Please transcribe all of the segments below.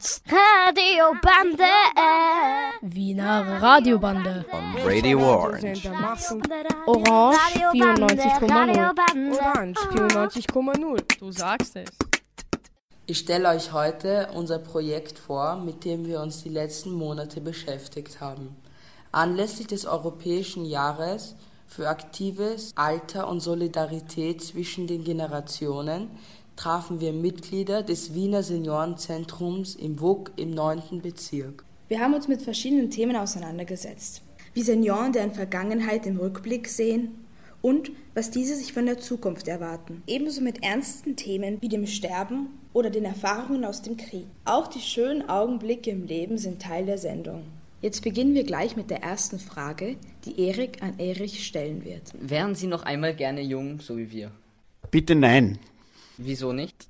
sind Radiobande. Wiener Radiobande. On Radio Orange. Orange 94,0. Orange 94,0. Du sagst es. Ich stelle euch heute unser Projekt vor, mit dem wir uns die letzten Monate beschäftigt haben. Anlässlich des Europäischen Jahres für aktives Alter und Solidarität zwischen den Generationen trafen wir Mitglieder des Wiener Seniorenzentrums im WUK im 9. Bezirk. Wir haben uns mit verschiedenen Themen auseinandergesetzt, wie Senioren deren Vergangenheit im Rückblick sehen und was diese sich von der Zukunft erwarten. Ebenso mit ernsten Themen wie dem Sterben oder den Erfahrungen aus dem Krieg. Auch die schönen Augenblicke im Leben sind Teil der Sendung. Jetzt beginnen wir gleich mit der ersten Frage, die Erik an Erich stellen wird. Wären Sie noch einmal gerne jung, so wie wir? Bitte nein. Wieso nicht?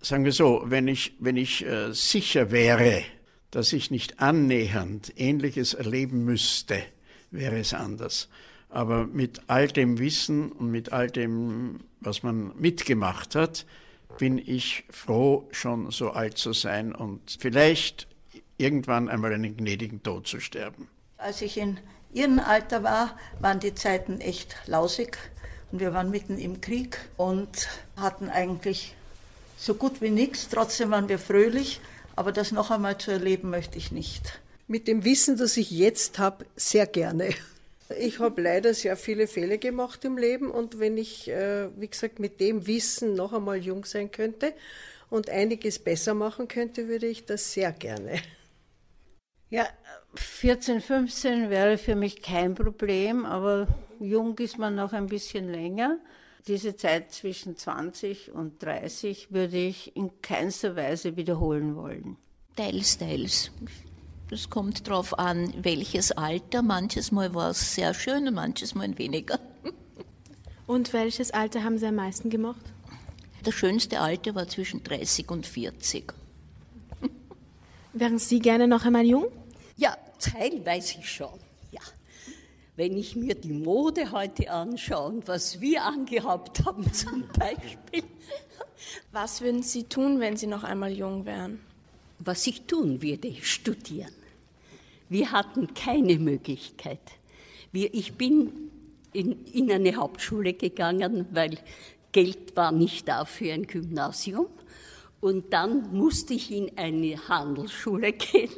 Sagen wir so, wenn ich, wenn ich äh, sicher wäre, dass ich nicht annähernd Ähnliches erleben müsste, wäre es anders. Aber mit all dem Wissen und mit all dem, was man mitgemacht hat, bin ich froh, schon so alt zu sein und vielleicht irgendwann einmal einen gnädigen Tod zu sterben. Als ich in Ihrem Alter war, waren die Zeiten echt lausig und wir waren mitten im Krieg und hatten eigentlich so gut wie nichts. Trotzdem waren wir fröhlich, aber das noch einmal zu erleben möchte ich nicht. Mit dem Wissen, das ich jetzt habe, sehr gerne. Ich habe leider sehr viele Fehler gemacht im Leben und wenn ich, äh, wie gesagt, mit dem Wissen noch einmal jung sein könnte und einiges besser machen könnte, würde ich das sehr gerne. Ja, 14, 15 wäre für mich kein Problem, aber jung ist man noch ein bisschen länger. Diese Zeit zwischen 20 und 30 würde ich in keinster Weise wiederholen wollen. Teils, teils. Das kommt darauf an, welches Alter. Manches Mal war es sehr schön und manches Mal weniger. Und welches Alter haben Sie am meisten gemacht? Das schönste Alter war zwischen 30 und 40. Wären Sie gerne noch einmal jung? Ja, teilweise schon. Ja. Wenn ich mir die Mode heute anschaue und was wir angehabt haben zum Beispiel. Was würden Sie tun, wenn Sie noch einmal jung wären? Was ich tun würde, studieren. Wir hatten keine Möglichkeit. Wir, ich bin in, in eine Hauptschule gegangen, weil Geld war nicht da für ein Gymnasium. Und dann musste ich in eine Handelsschule gehen.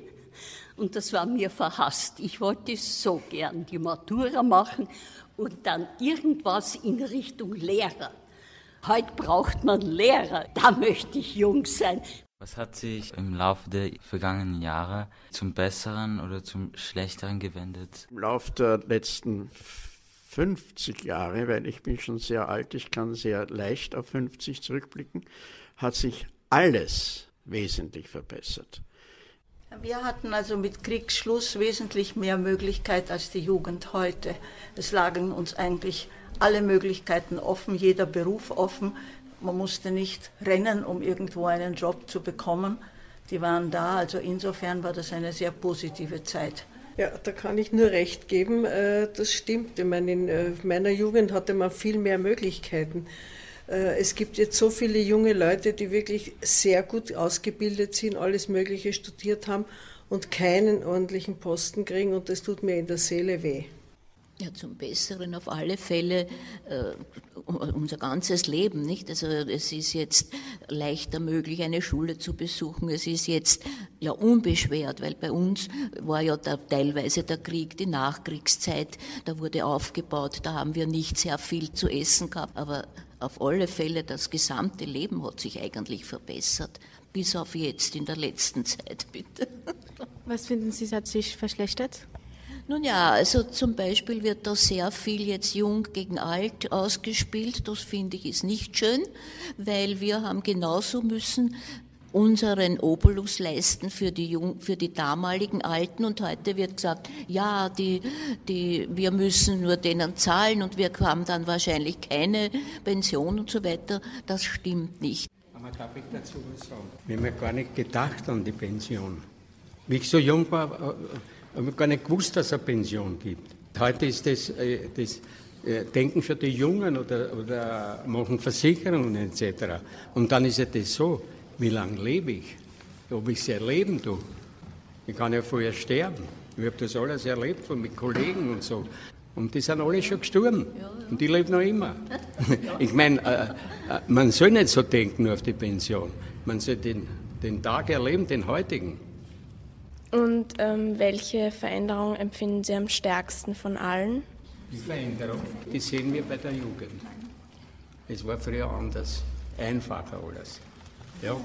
Und das war mir verhasst. Ich wollte so gern die Matura machen und dann irgendwas in Richtung Lehrer. Heute braucht man Lehrer. Da möchte ich jung sein. Was hat sich im Laufe der vergangenen Jahre zum Besseren oder zum Schlechteren gewendet? Im Laufe der letzten 50 Jahre, weil ich bin schon sehr alt, ich kann sehr leicht auf 50 zurückblicken, hat sich alles wesentlich verbessert. Wir hatten also mit Kriegsschluss wesentlich mehr Möglichkeit als die Jugend heute. Es lagen uns eigentlich alle Möglichkeiten offen, jeder Beruf offen. Man musste nicht rennen, um irgendwo einen Job zu bekommen. Die waren da, also insofern war das eine sehr positive Zeit. Ja, da kann ich nur recht geben, das stimmt. Ich meine, in meiner Jugend hatte man viel mehr Möglichkeiten. Es gibt jetzt so viele junge Leute, die wirklich sehr gut ausgebildet sind, alles Mögliche studiert haben und keinen ordentlichen Posten kriegen und das tut mir in der Seele weh. Ja, zum Besseren auf alle Fälle äh, unser ganzes Leben, nicht? Also es ist jetzt leichter möglich, eine Schule zu besuchen. Es ist jetzt ja unbeschwert, weil bei uns war ja da teilweise der Krieg, die Nachkriegszeit, da wurde aufgebaut, da haben wir nicht sehr viel zu essen gehabt, aber auf alle Fälle das gesamte Leben hat sich eigentlich verbessert, bis auf jetzt in der letzten Zeit, bitte. Was finden Sie, hat sich verschlechtert? Nun ja, also zum Beispiel wird da sehr viel jetzt jung gegen alt ausgespielt. Das finde ich ist nicht schön, weil wir haben genauso müssen unseren Obolus leisten für die, Jung, für die damaligen Alten und heute wird gesagt, ja, die, die, wir müssen nur denen zahlen und wir haben dann wahrscheinlich keine Pension und so weiter. Das stimmt nicht. Aber darf ich dazu was sagen? Wir haben ja gar nicht gedacht an die Pension. Wie ich so jung war, habe ich gar nicht gewusst, dass es eine Pension gibt. Heute ist das, das Denken für die Jungen oder, oder machen Versicherungen etc. Und dann ist ja das so, wie lange lebe ich? ob ich sie erleben tue. Ich kann ja vorher sterben. Ich habe das alles erlebt von mit Kollegen und so. Und die sind alle schon gestorben. Und die leben noch immer. ich meine, äh, äh, man soll nicht so denken nur auf die Pension. Man soll den, den Tag erleben, den heutigen. Und ähm, welche Veränderung empfinden Sie am stärksten von allen? Die Veränderung, die sehen wir bei der Jugend. Es war früher anders, einfacher alles. Ja.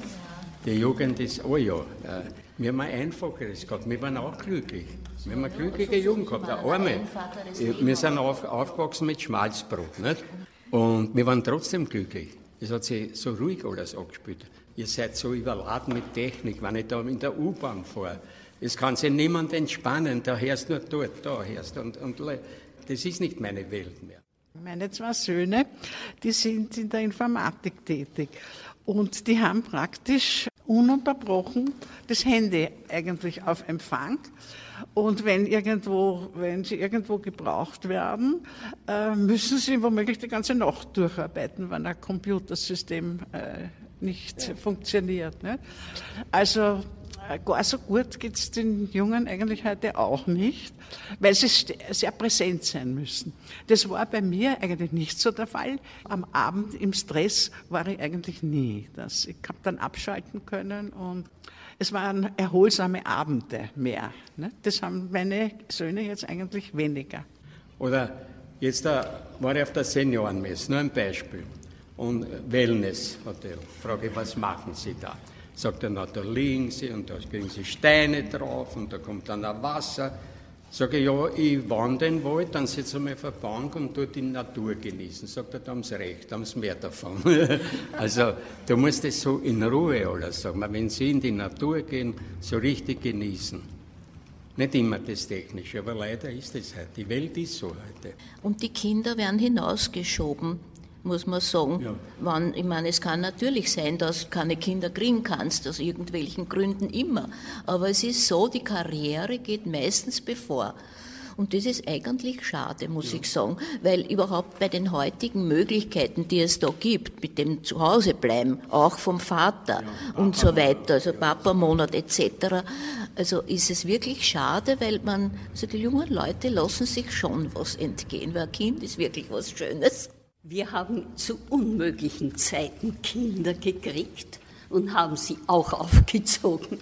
Die Jugend ist, oh ja, äh, wir haben ein einfacheres gehabt, wir waren auch glücklich. Wir haben eine glückliche Jugend gehabt, eine arme. Wir sind auf, aufgewachsen mit Schmalzbrot, nicht? Und wir waren trotzdem glücklich. Es hat sich so ruhig alles angespielt. Ihr seid so überladen mit Technik, wenn ich da in der U-Bahn fahre. Es kann sich niemand entspannen, da hörst du nur dort, da hörst. Und, und das ist nicht meine Welt mehr. Meine zwei Söhne, die sind in der Informatik tätig. Und die haben praktisch ununterbrochen das Handy eigentlich auf Empfang. Und wenn irgendwo, wenn sie irgendwo gebraucht werden, äh, müssen sie womöglich die ganze Nacht durcharbeiten, wenn ein Computersystem äh, nicht ja. funktioniert. Also gar so gut geht es den Jungen eigentlich heute auch nicht, weil sie sehr präsent sein müssen. Das war bei mir eigentlich nicht so der Fall. Am Abend im Stress war ich eigentlich nie. Das, ich habe dann abschalten können und es waren erholsame Abende mehr. Ne? Das haben meine Söhne jetzt eigentlich weniger. Oder jetzt war ich auf der Seniorenmesse, nur ein Beispiel. Und Wellness-Hotel. Frage, was machen Sie da? Sagt er, na, da liegen sie und da kriegen sie Steine drauf und da kommt dann auch Wasser. Sage ich, ja, ich wandere den Wald, dann sitze ich auf der Bank und tue die Natur genießen. Sagt er, da haben sie recht, da haben sie mehr davon. also, du musst das so in Ruhe alles sagen. Wenn sie in die Natur gehen, so richtig genießen. Nicht immer das Technische, aber leider ist es halt. Die Welt ist so heute. Und die Kinder werden hinausgeschoben muss man sagen. Ja. Wann, ich meine, es kann natürlich sein, dass du keine Kinder kriegen kannst, aus irgendwelchen Gründen immer. Aber es ist so, die Karriere geht meistens bevor. Und das ist eigentlich schade, muss ja. ich sagen, weil überhaupt bei den heutigen Möglichkeiten, die es da gibt, mit dem Zuhausebleiben, auch vom Vater ja, und so weiter, also Papa-Monat etc., also ist es wirklich schade, weil man, also die jungen Leute lassen sich schon was entgehen, weil ein Kind ist wirklich was Schönes. Wir haben zu unmöglichen Zeiten Kinder gekriegt und haben sie auch aufgezogen.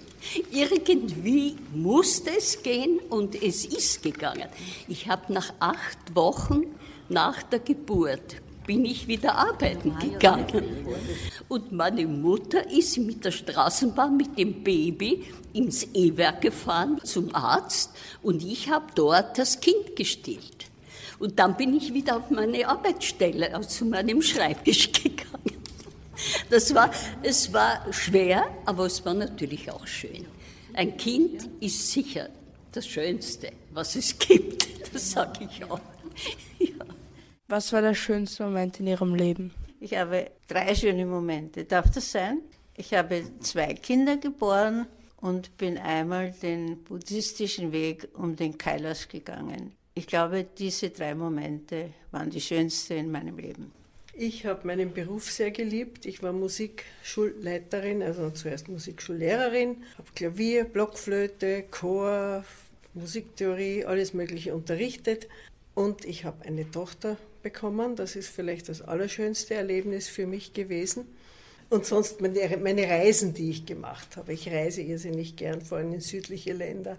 Irgendwie musste es gehen und es ist gegangen. Ich habe nach acht Wochen nach der Geburt bin ich wieder arbeiten gegangen. Und meine Mutter ist mit der Straßenbahn mit dem Baby ins E-Werk gefahren zum Arzt und ich habe dort das Kind gestillt. Und dann bin ich wieder auf meine Arbeitsstelle, also zu meinem Schreibtisch gegangen. Das war, es war schwer, aber es war natürlich auch schön. Ein Kind ist sicher das Schönste, was es gibt. Das sage ich auch. Ja. Was war der schönste Moment in Ihrem Leben? Ich habe drei schöne Momente. Darf das sein? Ich habe zwei Kinder geboren und bin einmal den buddhistischen Weg um den Kailas gegangen. Ich glaube, diese drei Momente waren die schönsten in meinem Leben. Ich habe meinen Beruf sehr geliebt. Ich war Musikschulleiterin, also zuerst Musikschullehrerin, habe Klavier, Blockflöte, Chor, Musiktheorie, alles Mögliche unterrichtet. Und ich habe eine Tochter bekommen. Das ist vielleicht das allerschönste Erlebnis für mich gewesen. Und sonst meine, meine Reisen, die ich gemacht habe. Ich reise irrsinnig gern, vor allem in südliche Länder.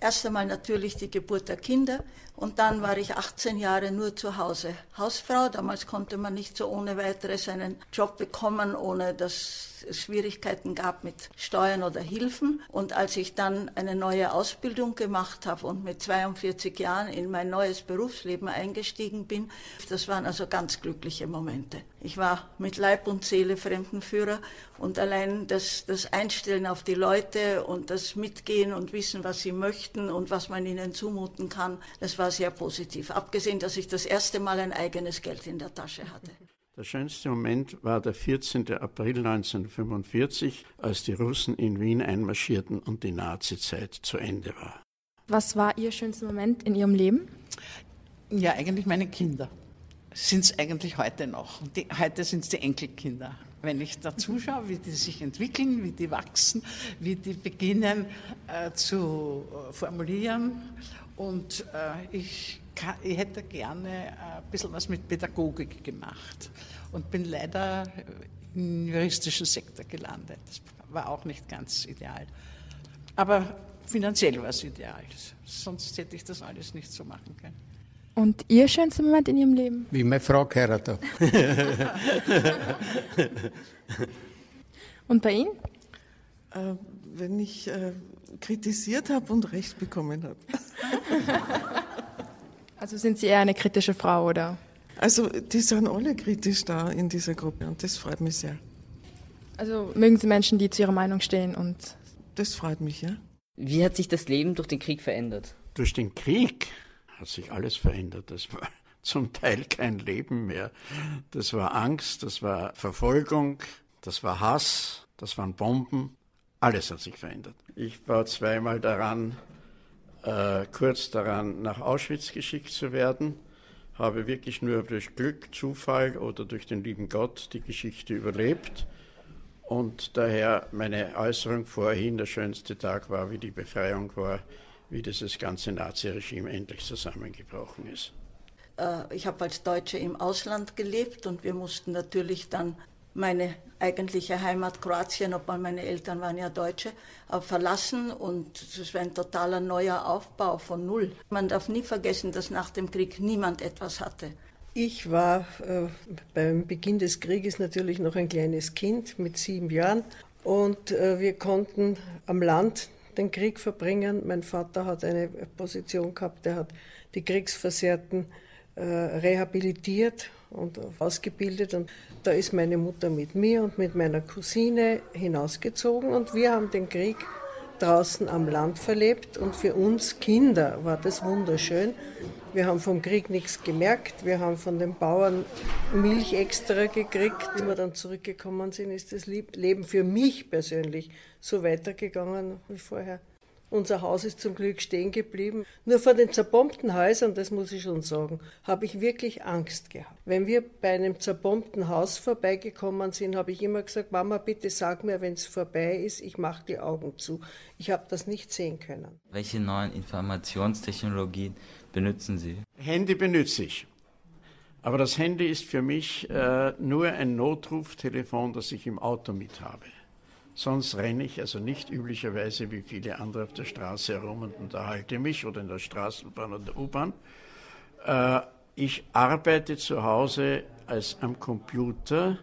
Erst einmal natürlich die Geburt der Kinder und dann war ich 18 Jahre nur zu Hause. Hausfrau, damals konnte man nicht so ohne weiteres einen Job bekommen, ohne dass Schwierigkeiten gab mit Steuern oder Hilfen. Und als ich dann eine neue Ausbildung gemacht habe und mit 42 Jahren in mein neues Berufsleben eingestiegen bin, das waren also ganz glückliche Momente. Ich war mit Leib und Seele Fremdenführer und allein das, das Einstellen auf die Leute und das Mitgehen und wissen, was sie möchten und was man ihnen zumuten kann, das war sehr positiv. Abgesehen, dass ich das erste Mal ein eigenes Geld in der Tasche hatte. Der schönste Moment war der 14. April 1945, als die Russen in Wien einmarschierten und die Nazizeit zu Ende war. Was war Ihr schönster Moment in Ihrem Leben? Ja, eigentlich meine Kinder. Sind es eigentlich heute noch. Die, heute sind es die Enkelkinder. wenn ich da zuschaue, wie die sich entwickeln, wie die wachsen, wie die beginnen äh, zu äh, formulieren. Und äh, ich, kann, ich, hätte gerne ein bisschen was mit Pädagogik gemacht und bin leider im juristischen Sektor gelandet. Das war auch nicht ganz ideal. Aber finanziell war es ideal. Sonst hätte ich das alles nicht so machen können. Und Ihr schönster Moment in Ihrem Leben? Wie meine Frau geheiratet Und bei Ihnen? Äh, wenn ich äh, kritisiert habe und Recht bekommen habe. also sind Sie eher eine kritische Frau, oder? Also die sind alle kritisch da in dieser Gruppe und das freut mich sehr. Also mögen Sie Menschen, die zu ihrer Meinung stehen und... Das freut mich, ja. Wie hat sich das Leben durch den Krieg verändert? Durch den Krieg hat sich alles verändert. Das war zum Teil kein Leben mehr. Das war Angst, das war Verfolgung, das war Hass, das waren Bomben. Alles hat sich verändert. Ich war zweimal daran, äh, kurz daran, nach Auschwitz geschickt zu werden, habe wirklich nur durch Glück, Zufall oder durch den lieben Gott die Geschichte überlebt und daher meine Äußerung vorhin, der schönste Tag war, wie die Befreiung war, wie dieses ganze Naziregime endlich zusammengebrochen ist. Äh, ich habe als Deutsche im Ausland gelebt und wir mussten natürlich dann meine eigentliche Heimat Kroatien, obwohl meine Eltern waren ja Deutsche, äh, verlassen und es war ein totaler neuer Aufbau von Null. Man darf nie vergessen, dass nach dem Krieg niemand etwas hatte. Ich war äh, beim Beginn des Krieges natürlich noch ein kleines Kind mit sieben Jahren und äh, wir konnten am Land den Krieg verbringen. Mein Vater hat eine Position gehabt, der hat die Kriegsversehrten rehabilitiert und ausgebildet und da ist meine Mutter mit mir und mit meiner Cousine hinausgezogen und wir haben den Krieg draußen am Land verlebt und für uns Kinder war das wunderschön. Wir haben vom Krieg nichts gemerkt, wir haben von den Bauern Milch extra gekriegt. Wie wir dann zurückgekommen sind, ist das Leben für mich persönlich so weitergegangen wie vorher. Unser Haus ist zum Glück stehen geblieben. Nur vor den zerbombten Häusern, das muss ich schon sagen, habe ich wirklich Angst gehabt. Wenn wir bei einem zerbombten Haus vorbeigekommen sind, habe ich immer gesagt, Mama, bitte sag mir, wenn es vorbei ist, ich mache die Augen zu. Ich habe das nicht sehen können. Welche neuen Informationstechnologien benutzen Sie? Handy benütze ich. Aber das Handy ist für mich äh, nur ein Notruftelefon, das ich im Auto mit habe. Sonst renne ich also nicht üblicherweise wie viele andere auf der Straße herum und unterhalte mich oder in der Straßenbahn oder der U-Bahn. Äh, ich arbeite zu Hause als am Computer,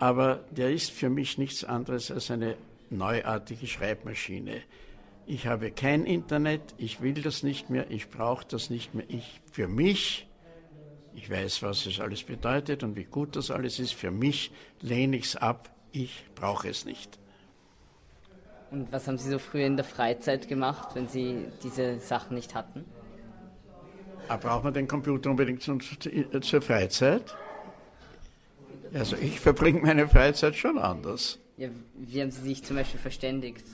aber der ist für mich nichts anderes als eine neuartige Schreibmaschine. Ich habe kein Internet, ich will das nicht mehr, ich brauche das nicht mehr. Ich für mich, ich weiß, was es alles bedeutet und wie gut das alles ist, für mich lehne ich es ab, ich brauche es nicht. Und was haben Sie so früher in der Freizeit gemacht, wenn Sie diese Sachen nicht hatten? Aber braucht man den Computer unbedingt zur, zur Freizeit? Also ich verbringe meine Freizeit schon anders. Ja, wie haben Sie sich zum Beispiel verständigt?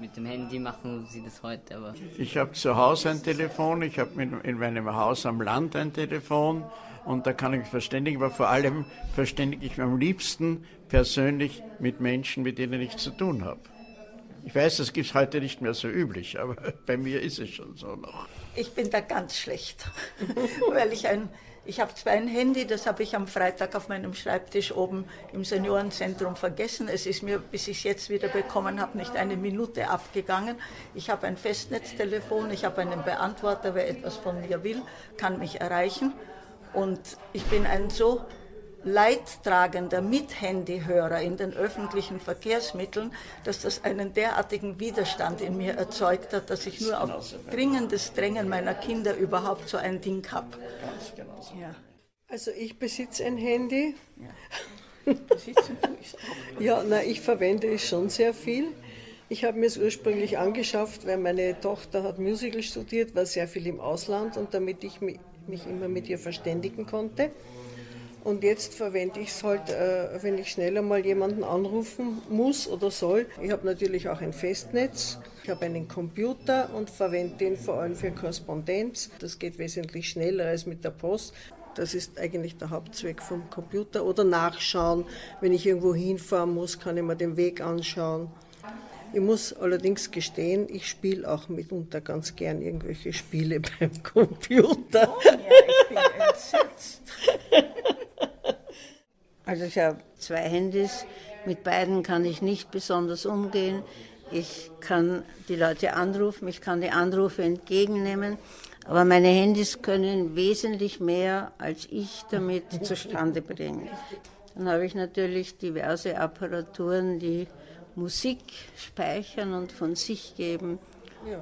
Mit dem Handy machen Sie das heute, aber. Ich habe zu Hause ein Telefon, ich habe in meinem Haus am Land ein Telefon und da kann ich mich verständigen, aber vor allem verständige ich mich am liebsten persönlich mit Menschen, mit denen ich zu tun habe. Ich weiß, das gibt es heute nicht mehr so üblich, aber bei mir ist es schon so noch. Ich bin da ganz schlecht, weil ich ein, ich habe zwar ein Handy, das habe ich am Freitag auf meinem Schreibtisch oben im Seniorenzentrum vergessen. Es ist mir, bis ich es jetzt wieder bekommen habe, nicht eine Minute abgegangen. Ich habe ein Festnetztelefon, ich habe einen Beantworter, wer etwas von mir will, kann mich erreichen. Und ich bin ein so leidtragender Mithandyhörer in den öffentlichen Verkehrsmitteln, dass das einen derartigen Widerstand in mir erzeugt hat, dass ich nur auf dringendes Drängen meiner Kinder überhaupt so ein Ding habe. Ja. Also ich besitze ein Handy. Ja, ja na, ich verwende es schon sehr viel. Ich habe mir es ursprünglich angeschafft, weil meine Tochter hat Musical studiert, war sehr viel im Ausland und damit ich mich, mich immer mit ihr verständigen konnte. Und jetzt verwende ich es halt, äh, wenn ich schneller mal jemanden anrufen muss oder soll. Ich habe natürlich auch ein Festnetz. Ich habe einen Computer und verwende den vor allem für Korrespondenz. Das geht wesentlich schneller als mit der Post. Das ist eigentlich der Hauptzweck vom Computer. Oder nachschauen. Wenn ich irgendwo hinfahren muss, kann ich mir den Weg anschauen. Ich muss allerdings gestehen, ich spiele auch mitunter ganz gern irgendwelche Spiele beim Computer. Oh, ja, ich bin entsetzt. Also ich habe zwei Handys, mit beiden kann ich nicht besonders umgehen. Ich kann die Leute anrufen, ich kann die Anrufe entgegennehmen, aber meine Handys können wesentlich mehr, als ich damit zustande bringe. Dann habe ich natürlich diverse Apparaturen, die Musik speichern und von sich geben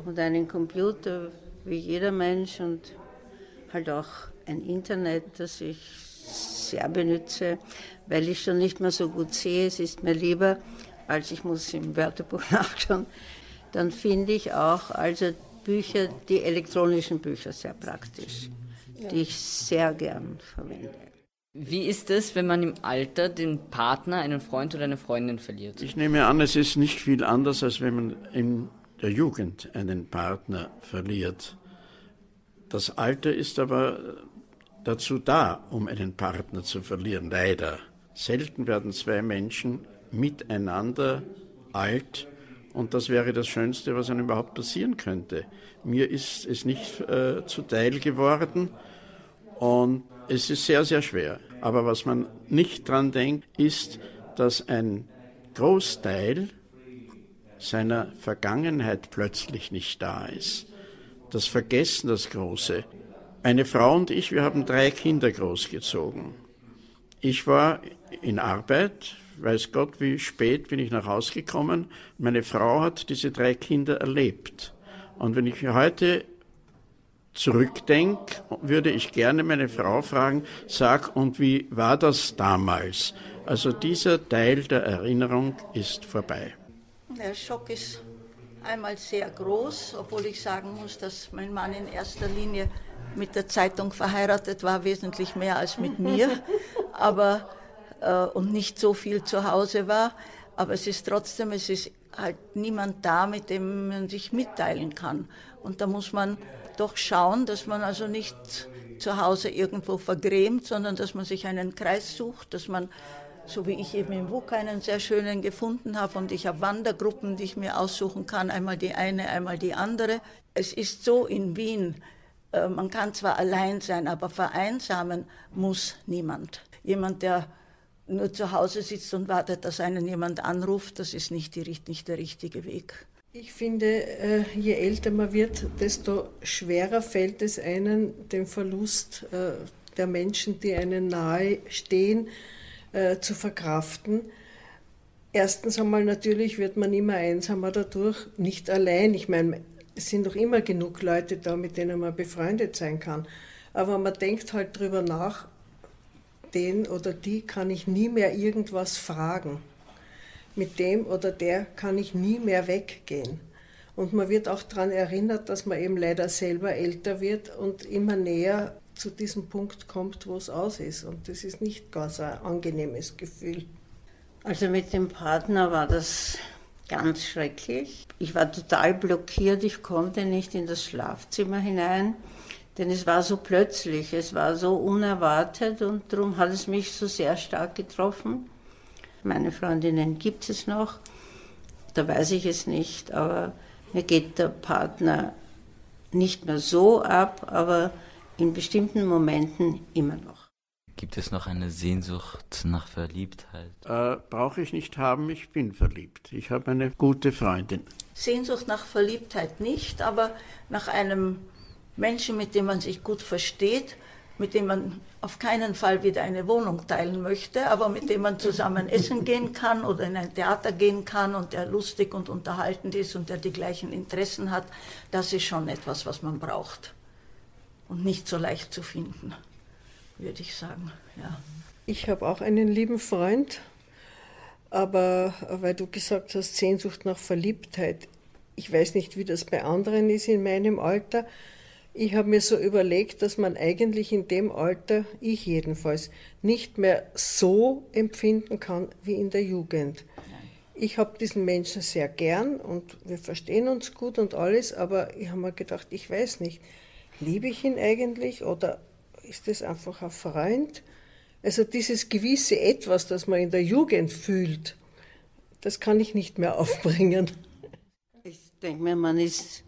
und einen Computer wie jeder Mensch und halt auch ein Internet, das ich sehr benütze, weil ich schon nicht mehr so gut sehe. Es ist mir lieber, als ich muss im Wörterbuch nachschauen. Dann finde ich auch also Bücher, die elektronischen Bücher sehr praktisch, die ich sehr gern verwende. Wie ist es, wenn man im Alter den Partner, einen Freund oder eine Freundin verliert? Ich nehme an, es ist nicht viel anders, als wenn man in der Jugend einen Partner verliert. Das Alter ist aber dazu da, um einen Partner zu verlieren, leider. Selten werden zwei Menschen miteinander alt und das wäre das Schönste, was einem überhaupt passieren könnte. Mir ist es nicht äh, zuteil geworden und es ist sehr, sehr schwer. Aber was man nicht dran denkt, ist, dass ein Großteil seiner Vergangenheit plötzlich nicht da ist. Das Vergessen, das Große. Meine Frau und ich, wir haben drei Kinder großgezogen. Ich war in Arbeit, weiß Gott, wie spät bin ich nach Hause gekommen. Meine Frau hat diese drei Kinder erlebt. Und wenn ich heute zurückdenke, würde ich gerne meine Frau fragen, sag, und wie war das damals? Also dieser Teil der Erinnerung ist vorbei. Der Schock ist einmal sehr groß, obwohl ich sagen muss, dass mein Mann in erster Linie mit der Zeitung verheiratet war, wesentlich mehr als mit mir, aber äh, und nicht so viel zu Hause war. Aber es ist trotzdem, es ist halt niemand da, mit dem man sich mitteilen kann. Und da muss man doch schauen, dass man also nicht zu Hause irgendwo vergrämt, sondern dass man sich einen Kreis sucht, dass man, so wie ich eben im WUK einen sehr schönen gefunden habe und ich habe Wandergruppen, die ich mir aussuchen kann, einmal die eine, einmal die andere. Es ist so in Wien, äh, man kann zwar allein sein, aber vereinsamen muss niemand. Jemand, der nur zu Hause sitzt und wartet, dass einen jemand anruft, das ist nicht, die, nicht der richtige Weg. Ich finde, äh, je älter man wird, desto schwerer fällt es einen, den Verlust äh, der Menschen, die einem nahe stehen, zu verkraften. Erstens einmal natürlich wird man immer einsamer dadurch, nicht allein. Ich meine, es sind doch immer genug Leute da, mit denen man befreundet sein kann. Aber man denkt halt drüber nach, den oder die kann ich nie mehr irgendwas fragen. Mit dem oder der kann ich nie mehr weggehen. Und man wird auch daran erinnert, dass man eben leider selber älter wird und immer näher zu diesem Punkt kommt, wo es aus ist. Und das ist nicht ganz ein angenehmes Gefühl. Also mit dem Partner war das ganz schrecklich. Ich war total blockiert, ich konnte nicht in das Schlafzimmer hinein, denn es war so plötzlich, es war so unerwartet und darum hat es mich so sehr stark getroffen. Meine Freundinnen gibt es noch, da weiß ich es nicht, aber mir geht der Partner nicht mehr so ab, aber in bestimmten Momenten immer noch. Gibt es noch eine Sehnsucht nach Verliebtheit? Äh, Brauche ich nicht haben, ich bin verliebt. Ich habe eine gute Freundin. Sehnsucht nach Verliebtheit nicht, aber nach einem Menschen, mit dem man sich gut versteht, mit dem man auf keinen Fall wieder eine Wohnung teilen möchte, aber mit dem man zusammen essen gehen kann oder in ein Theater gehen kann und der lustig und unterhaltend ist und der die gleichen Interessen hat, das ist schon etwas, was man braucht und nicht so leicht zu finden würde ich sagen. Ja. Ich habe auch einen lieben Freund, aber weil du gesagt hast, Sehnsucht nach Verliebtheit, ich weiß nicht, wie das bei anderen ist in meinem Alter. Ich habe mir so überlegt, dass man eigentlich in dem Alter, ich jedenfalls, nicht mehr so empfinden kann wie in der Jugend. Ich habe diesen Menschen sehr gern und wir verstehen uns gut und alles, aber ich habe mir gedacht, ich weiß nicht, liebe ich ihn eigentlich oder ist das einfach ein Freund. Also dieses gewisse Etwas, das man in der Jugend fühlt, das kann ich nicht mehr aufbringen. Ich denke mir, man ist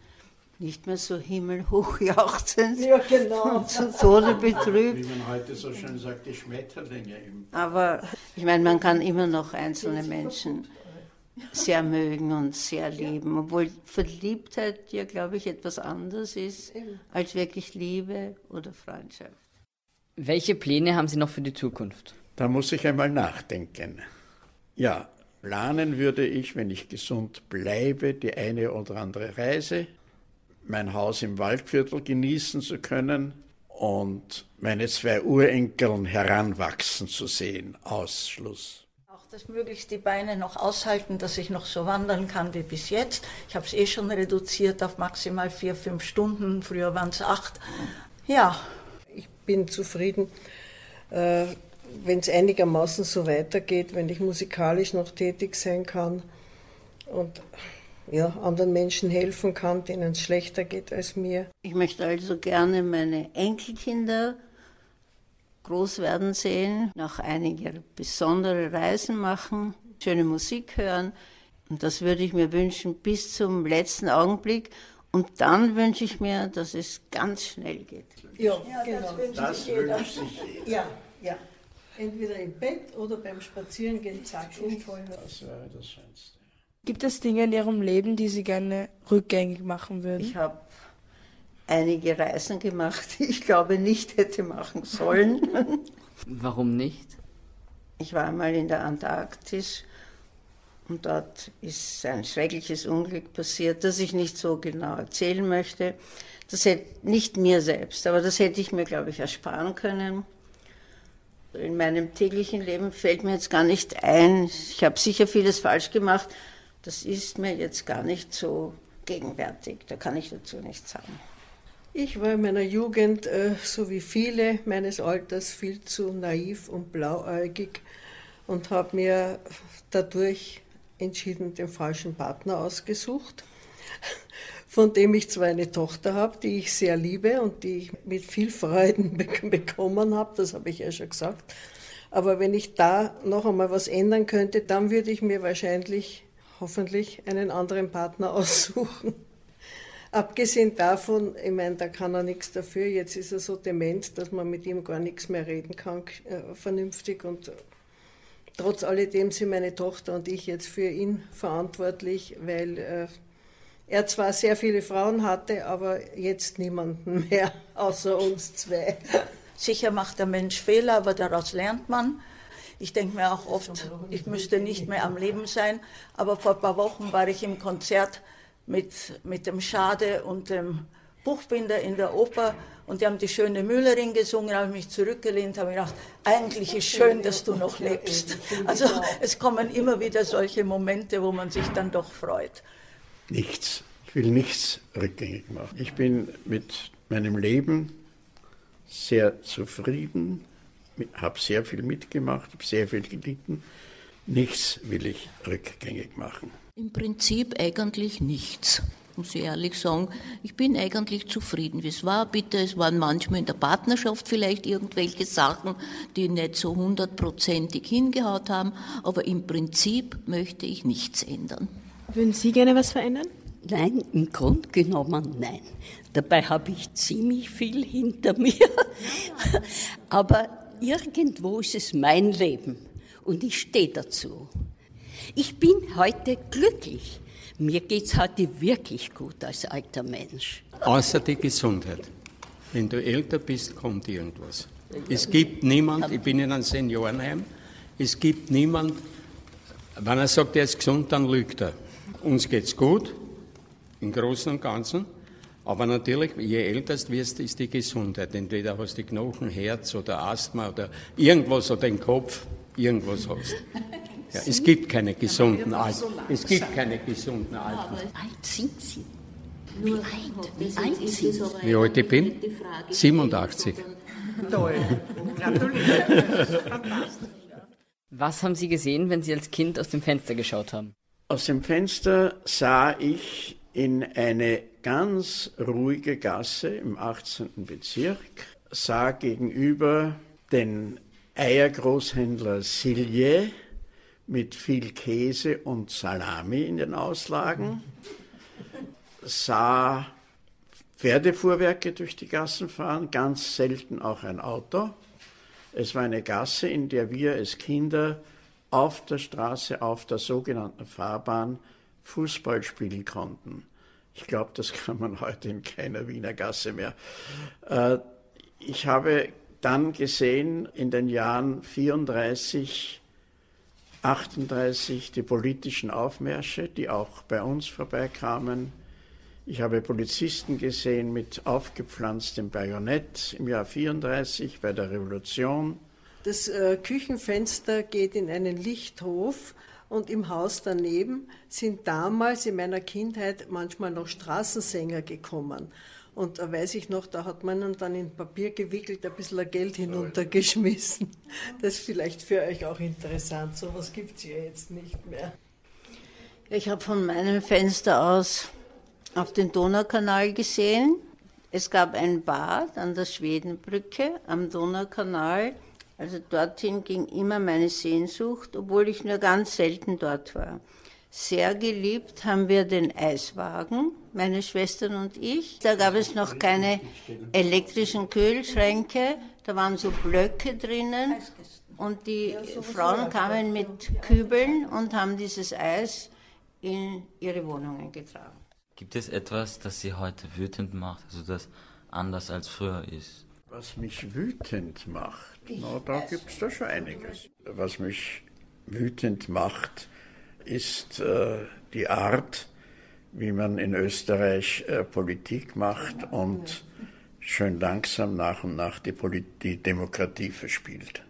nicht mehr so himmelhoch jauchzend ja, genau. und zu Tode betrübt. Wie man heute so schön sagt, die Schmetterlinge im Aber ich meine, man kann immer noch einzelne Menschen sehr mögen und sehr lieben, obwohl Verliebtheit ja, glaube ich, etwas anderes ist als wirklich Liebe oder Freundschaft. Welche Pläne haben Sie noch für die Zukunft? Da muss ich einmal nachdenken. Ja, planen würde ich, wenn ich gesund bleibe, die eine oder andere Reise, mein Haus im Waldviertel genießen zu können und meine zwei Urenkeln heranwachsen zu sehen. Ausschluss. Auch dass möglichst die Beine noch aushalten, dass ich noch so wandern kann wie bis jetzt. Ich habe es eh schon reduziert auf maximal vier, fünf Stunden. Früher waren es acht. Ja. Ich bin zufrieden, äh, wenn es einigermaßen so weitergeht, wenn ich musikalisch noch tätig sein kann und ja, anderen Menschen helfen kann, denen es schlechter geht als mir. Ich möchte also gerne meine Enkelkinder groß werden sehen, noch einige besondere Reisen machen, schöne Musik hören. Und das würde ich mir wünschen bis zum letzten Augenblick. Und dann wünsche ich mir, dass es ganz schnell geht. Ja, genau. Das wünscht jeder. jeder. Ja, ja. Entweder im Bett oder beim Spazierengehen, zack, umfallen. Das wäre das Schönste. Gibt es Dinge in Ihrem Leben, die Sie gerne rückgängig machen würden? Ich habe einige Reisen gemacht, die ich glaube nicht hätte machen sollen. Warum nicht? Ich war einmal in der Antarktis und dort ist ein schreckliches Unglück passiert, das ich nicht so genau erzählen möchte. Das hätte nicht mir selbst, aber das hätte ich mir, glaube ich, ersparen können. In meinem täglichen Leben fällt mir jetzt gar nicht ein. Ich habe sicher vieles falsch gemacht. Das ist mir jetzt gar nicht so gegenwärtig. Da kann ich dazu nichts sagen. Ich war in meiner Jugend, äh, so wie viele meines Alters, viel zu naiv und blauäugig und habe mir dadurch entschieden den falschen Partner ausgesucht, von dem ich zwar eine Tochter habe, die ich sehr liebe und die ich mit viel Freuden be bekommen habe, das habe ich ja schon gesagt. Aber wenn ich da noch einmal was ändern könnte, dann würde ich mir wahrscheinlich, hoffentlich, einen anderen Partner aussuchen. Abgesehen davon, ich meine, da kann er nichts dafür. Jetzt ist er so dement, dass man mit ihm gar nichts mehr reden kann, äh, vernünftig. Und trotz alledem sind meine Tochter und ich jetzt für ihn verantwortlich, weil äh, er zwar sehr viele Frauen hatte, aber jetzt niemanden mehr, außer uns zwei. Sicher macht der Mensch Fehler, aber daraus lernt man. Ich denke mir auch oft, ich müsste nicht mehr am Leben sein. Aber vor ein paar Wochen war ich im Konzert mit, mit dem Schade und dem Buchbinder in der Oper und die haben die schöne Müllerin gesungen, habe mich zurückgelehnt, habe gedacht, eigentlich ist schön, dass du noch lebst. Also es kommen immer wieder solche Momente, wo man sich dann doch freut. Nichts. Ich will nichts rückgängig machen. Ich bin mit meinem Leben sehr zufrieden, habe sehr viel mitgemacht, habe sehr viel gelitten. Nichts will ich rückgängig machen. Im Prinzip eigentlich nichts, muss ich ehrlich sagen. Ich bin eigentlich zufrieden, wie es war. Bitte, es waren manchmal in der Partnerschaft vielleicht irgendwelche Sachen, die nicht so hundertprozentig hingehaut haben, aber im Prinzip möchte ich nichts ändern. Würden Sie gerne was verändern? Nein, im Grunde genommen nein. Dabei habe ich ziemlich viel hinter mir. Aber irgendwo ist es mein Leben und ich stehe dazu. Ich bin heute glücklich. Mir geht es heute wirklich gut als alter Mensch. Außer die Gesundheit. Wenn du älter bist, kommt irgendwas. Es gibt niemand, ich bin in einem Seniorenheim, es gibt niemand, wenn er sagt, er ist gesund, dann lügt er. Uns geht's gut, im Großen und Ganzen. Aber natürlich, je älter du wirst, ist die Gesundheit. Entweder hast du die Knochen, Herz oder Asthma oder irgendwas oder den Kopf, irgendwas hast. Ja, es gibt keine gesunden Alten. Es gibt keine gesunden Alten. Wie alt sind Sie? Wie alt? Wie alt sind Sie? Wie alt ich bin? 87. Toll. Gratuliere. Was haben Sie gesehen, wenn Sie als Kind aus dem Fenster geschaut haben? Aus dem Fenster sah ich in eine ganz ruhige Gasse im 18. Bezirk sah gegenüber den Eiergroßhändler Silje mit viel Käse und Salami in den Auslagen, sah Pferdefuhrwerke durch die Gassen fahren, ganz selten auch ein Auto. Es war eine Gasse, in der wir als Kinder auf der Straße, auf der sogenannten Fahrbahn Fußball spielen konnten. Ich glaube, das kann man heute in keiner Wiener Gasse mehr. Äh, ich habe dann gesehen in den Jahren 34, 38 die politischen Aufmärsche, die auch bei uns vorbeikamen. Ich habe Polizisten gesehen mit aufgepflanztem Bajonett im Jahr 34 bei der Revolution. Das äh, Küchenfenster geht in einen Lichthof und im Haus daneben sind damals in meiner Kindheit manchmal noch Straßensänger gekommen. Und da weiß ich noch, da hat man dann in Papier gewickelt ein bisschen Geld hinuntergeschmissen. Das ist vielleicht für euch auch interessant. So was gibt es ja jetzt nicht mehr. Ich habe von meinem Fenster aus auf den Donaukanal gesehen. Es gab ein Bad an der Schwedenbrücke am Donaukanal also dorthin ging immer meine Sehnsucht, obwohl ich nur ganz selten dort war. Sehr geliebt haben wir den Eiswagen, meine Schwestern und ich. Da gab es noch keine elektrischen Kühlschränke, da waren so Blöcke drinnen und die Frauen kamen mit Kübeln und haben dieses Eis in ihre Wohnungen getragen. Gibt es etwas, das Sie heute wütend macht, also das anders als früher ist? Was mich wütend macht? Na, da gibt es da schon einiges. Was mich wütend macht, ist äh, die Art, wie man in Österreich äh, Politik macht und schön langsam nach und nach die, Polit die Demokratie verspielt.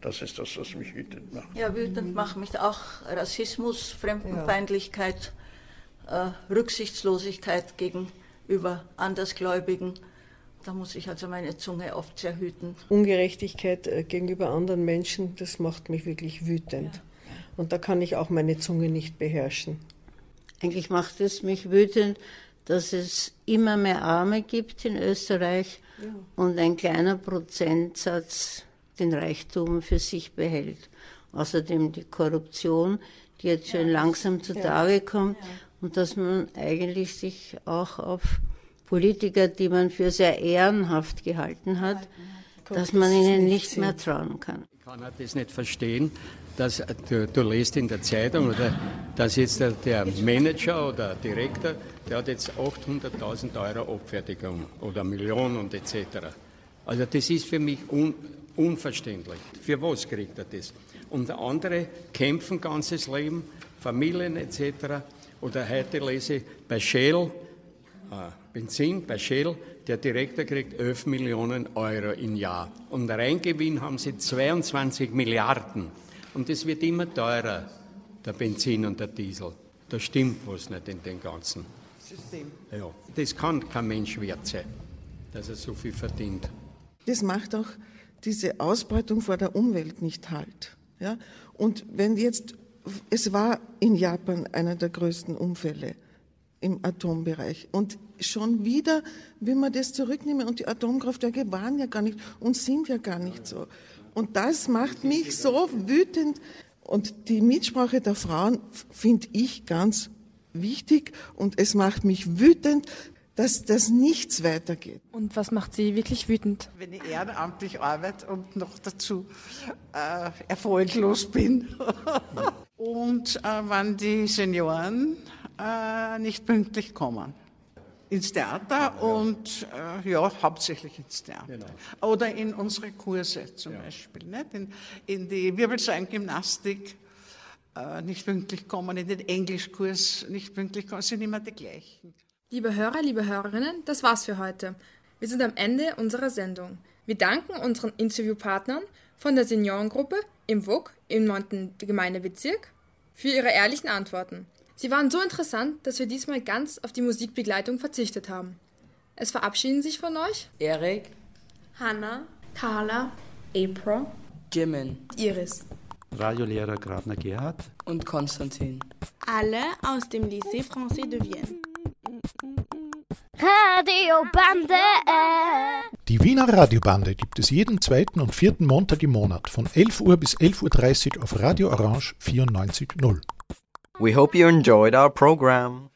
Das ist das, was mich wütend macht. Ja, wütend macht mich auch Rassismus, Fremdenfeindlichkeit, äh, Rücksichtslosigkeit gegenüber Andersgläubigen. Da muss ich also meine Zunge oft sehr hüten. Ungerechtigkeit äh, gegenüber anderen Menschen, das macht mich wirklich wütend. Ja. Und da kann ich auch meine Zunge nicht beherrschen. Eigentlich macht es mich wütend, dass es immer mehr Arme gibt in Österreich ja. und ein kleiner Prozentsatz den Reichtum für sich behält. Außerdem die Korruption, die jetzt schön langsam zutage kommt und dass man eigentlich sich auch auf Politiker, die man für sehr ehrenhaft gehalten hat, dass man ihnen nicht mehr trauen kann. Ich kann das nicht verstehen, dass du, du lest in der Zeitung oder dass jetzt der, der Manager oder Direktor, der hat jetzt 800.000 Euro Abfertigung oder Millionen und etc. Also das ist für mich un, unverständlich. Für was kriegt er das? Und andere kämpfen ganzes Leben, Familien etc. Oder heute lese ich bei Shell, Benzin bei Shell, der Direktor kriegt 11 Millionen Euro im Jahr. Und Reingewinn haben sie 22 Milliarden. Und es wird immer teurer, der Benzin und der Diesel. Da stimmt was nicht in dem ganzen System. Ja, das kann kein Mensch wert sein, dass er so viel verdient. Das macht auch diese Ausbeutung vor der Umwelt nicht halt. Ja? Und wenn jetzt, es war in Japan einer der größten Unfälle im Atombereich. Und schon wieder will man das zurücknehmen und die Atomkraftwerke waren ja gar nicht und sind ja gar nicht so. Und das macht mich so wütend. Und die Mitsprache der Frauen finde ich ganz wichtig und es macht mich wütend, dass das nichts weitergeht. Und was macht Sie wirklich wütend? Wenn ich ehrenamtlich arbeite und noch dazu äh, erfolglos bin. und äh, wenn die Senioren äh, nicht pünktlich kommen. Ins Theater ja. und äh, ja, hauptsächlich ins Theater. Genau. Oder in unsere Kurse zum ja. Beispiel. Nicht? In, in die Wirbelsäulengymnastik äh, nicht pünktlich kommen, in den Englischkurs nicht pünktlich kommen, sind immer die gleichen. Liebe Hörer, liebe Hörerinnen, das war's für heute. Wir sind am Ende unserer Sendung. Wir danken unseren Interviewpartnern von der Seniorengruppe im WUK im 9. Gemeindebezirk für ihre ehrlichen Antworten. Sie waren so interessant, dass wir diesmal ganz auf die Musikbegleitung verzichtet haben. Es verabschieden sich von euch Erik, Hanna, Carla, April, Jimin, Iris, Radiolehrer Grabner Gerhard und Konstantin. Alle aus dem Lycée Français de Vienne. Radio Bande. Die Wiener Radiobande gibt es jeden zweiten und vierten Montag im Monat von 11 Uhr bis 11.30 Uhr auf Radio Orange 94.0. We hope you enjoyed our program.